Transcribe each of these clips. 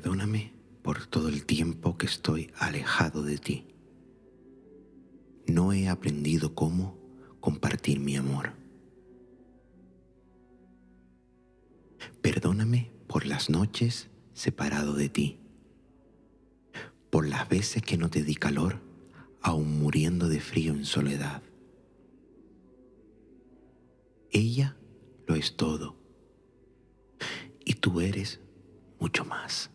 Perdóname por todo el tiempo que estoy alejado de ti. No he aprendido cómo compartir mi amor. Perdóname por las noches separado de ti, por las veces que no te di calor, aún muriendo de frío en soledad. Ella lo es todo y tú eres mucho más.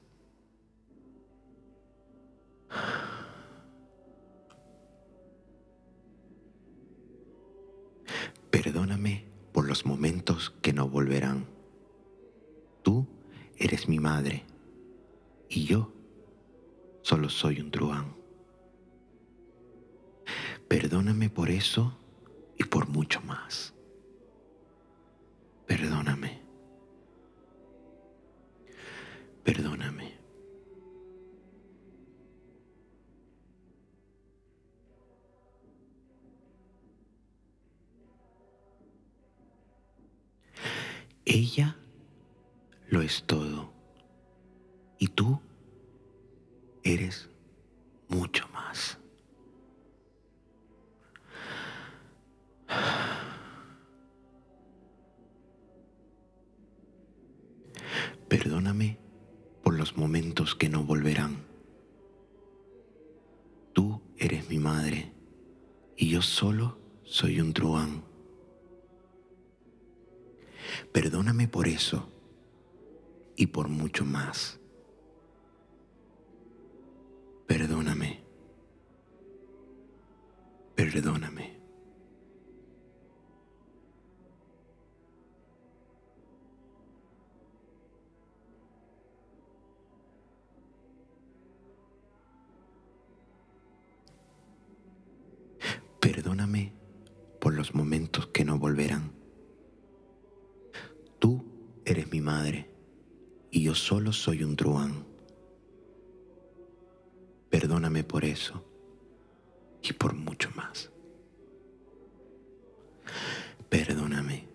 Perdóname por los momentos que no volverán. Tú eres mi madre y yo solo soy un truán. Perdóname por eso y por mucho más. Perdóname. Perdóname. Ella lo es todo y tú eres mucho más. Perdóname por los momentos que no volverán. Tú eres mi madre y yo solo soy un truán. Perdóname por eso y por mucho más. Perdóname. Perdóname. Perdóname por los momentos que no volverán. Mi madre y yo solo soy un truán. Perdóname por eso y por mucho más. Perdóname.